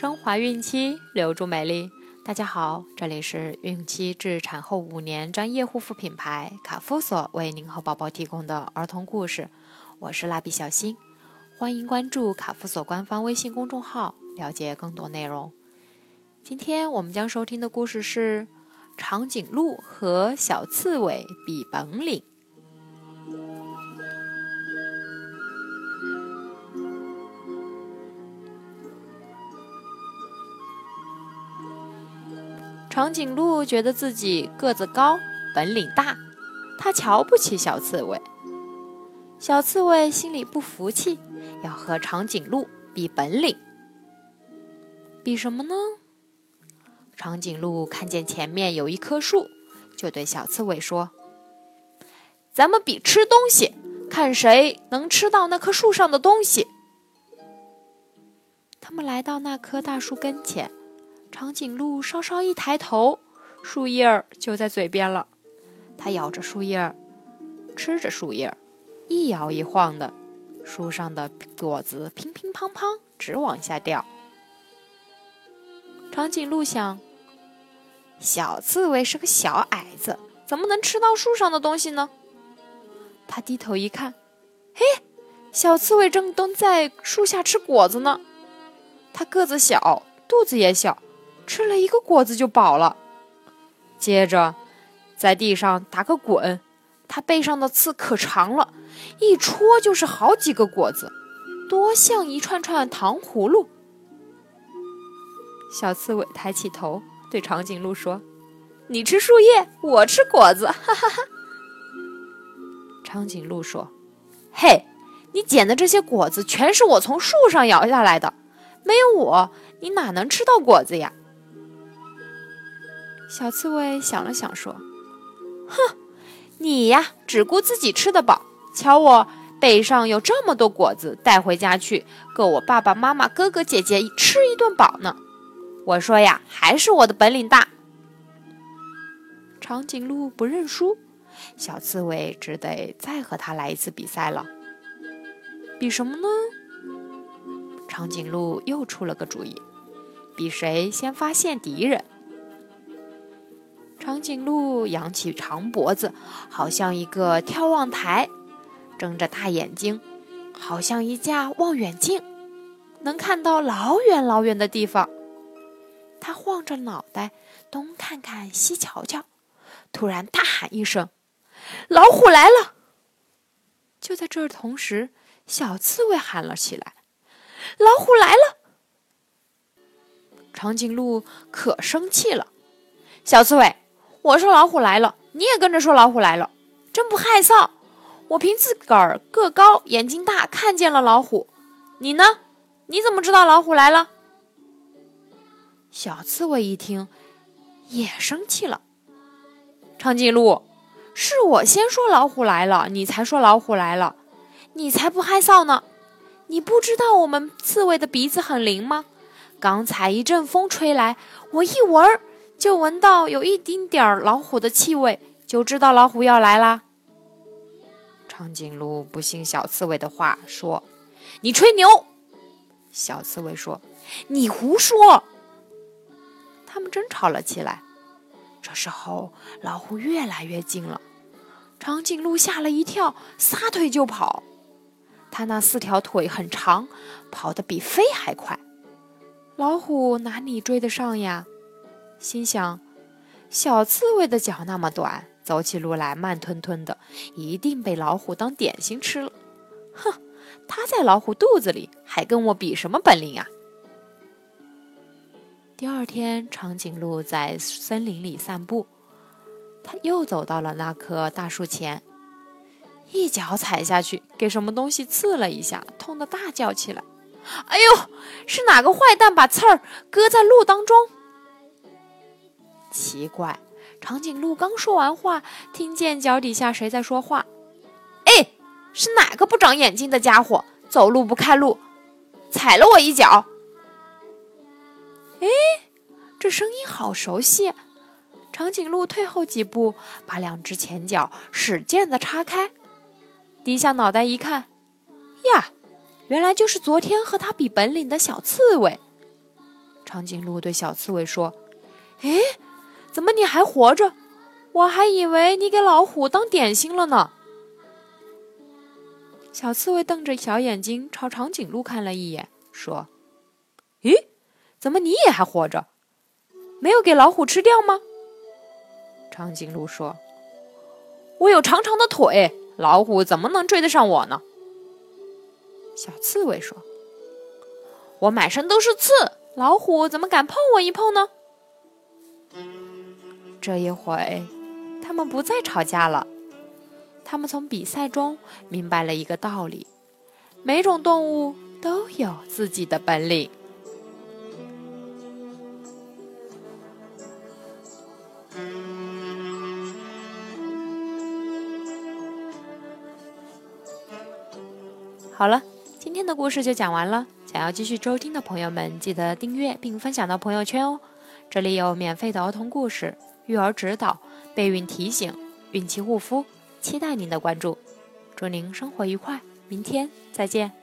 升华孕期，留住美丽。大家好，这里是孕期至产后五年专业护肤品牌卡夫索为您和宝宝提供的儿童故事。我是蜡笔小新，欢迎关注卡夫索官方微信公众号，了解更多内容。今天我们将收听的故事是长颈鹿和小刺猬比本领。长颈鹿觉得自己个子高，本领大，它瞧不起小刺猬。小刺猬心里不服气，要和长颈鹿比本领。比什么呢？长颈鹿看见前面有一棵树，就对小刺猬说：“咱们比吃东西，看谁能吃到那棵树上的东西。”他们来到那棵大树跟前。长颈鹿稍稍一抬头，树叶儿就在嘴边了。它咬着树叶儿，吃着树叶儿，一摇一晃的，树上的果子乒乒乓乓直往下掉。长颈鹿想：小刺猬是个小矮子，怎么能吃到树上的东西呢？他低头一看，嘿，小刺猬正蹲在树下吃果子呢。它个子小，肚子也小。吃了一个果子就饱了，接着在地上打个滚，它背上的刺可长了，一戳就是好几个果子，多像一串串糖葫芦。小刺猬抬起头对长颈鹿说：“你吃树叶，我吃果子。”哈哈哈。长颈鹿说：“嘿，你捡的这些果子全是我从树上摇下来的，没有我，你哪能吃到果子呀？”小刺猬想了想，说：“哼，你呀，只顾自己吃得饱。瞧我背上有这么多果子，带回家去，够我爸爸妈妈、哥哥姐姐吃一顿饱呢。我说呀，还是我的本领大。”长颈鹿不认输，小刺猬只得再和他来一次比赛了。比什么呢？长颈鹿又出了个主意，比谁先发现敌人。长颈鹿扬起长脖子，好像一个眺望台；睁着大眼睛，好像一架望远镜，能看到老远老远的地方。它晃着脑袋，东看看，西瞧瞧，突然大喊一声：“老虎来了！”就在这同时，小刺猬喊了起来：“老虎来了！”长颈鹿可生气了，小刺猬。我说老虎来了，你也跟着说老虎来了，真不害臊！我凭自个儿个高眼睛大看见了老虎，你呢？你怎么知道老虎来了？小刺猬一听，也生气了。长颈鹿，是我先说老虎来了，你才说老虎来了，你才不害臊呢！你不知道我们刺猬的鼻子很灵吗？刚才一阵风吹来，我一闻。就闻到有一丁点儿老虎的气味，就知道老虎要来啦。长颈鹿不信小刺猬的话，说：“你吹牛。”小刺猬说：“你胡说。”他们争吵了起来。这时候，老虎越来越近了，长颈鹿吓了一跳，撒腿就跑。它那四条腿很长，跑得比飞还快。老虎哪里追得上呀？心想，小刺猬的脚那么短，走起路来慢吞吞的，一定被老虎当点心吃了。哼，它在老虎肚子里，还跟我比什么本领啊？第二天，长颈鹿在森林里散步，它又走到了那棵大树前，一脚踩下去，给什么东西刺了一下，痛得大叫起来：“哎呦，是哪个坏蛋把刺儿搁在路当中？”奇怪，长颈鹿刚说完话，听见脚底下谁在说话。哎，是哪个不长眼睛的家伙，走路不看路，踩了我一脚？哎，这声音好熟悉。长颈鹿退后几步，把两只前脚使劲的叉开，低下脑袋一看，呀，原来就是昨天和他比本领的小刺猬。长颈鹿对小刺猬说：“哎，怎么你还活着？我还以为你给老虎当点心了呢。”小刺猬瞪着小眼睛朝长颈鹿看了一眼，说：“咦，怎么你也还活着？没有给老虎吃掉吗？”长颈鹿说：“我有长长的腿，老虎怎么能追得上我呢？”小刺猬说：“我满身都是刺，老虎怎么敢碰我一碰呢？”这一回，他们不再吵架了。他们从比赛中明白了一个道理：每种动物都有自己的本领。好了，今天的故事就讲完了。想要继续收听的朋友们，记得订阅并分享到朋友圈哦。这里有免费的儿童故事、育儿指导、备孕提醒、孕期护肤，期待您的关注。祝您生活愉快，明天再见。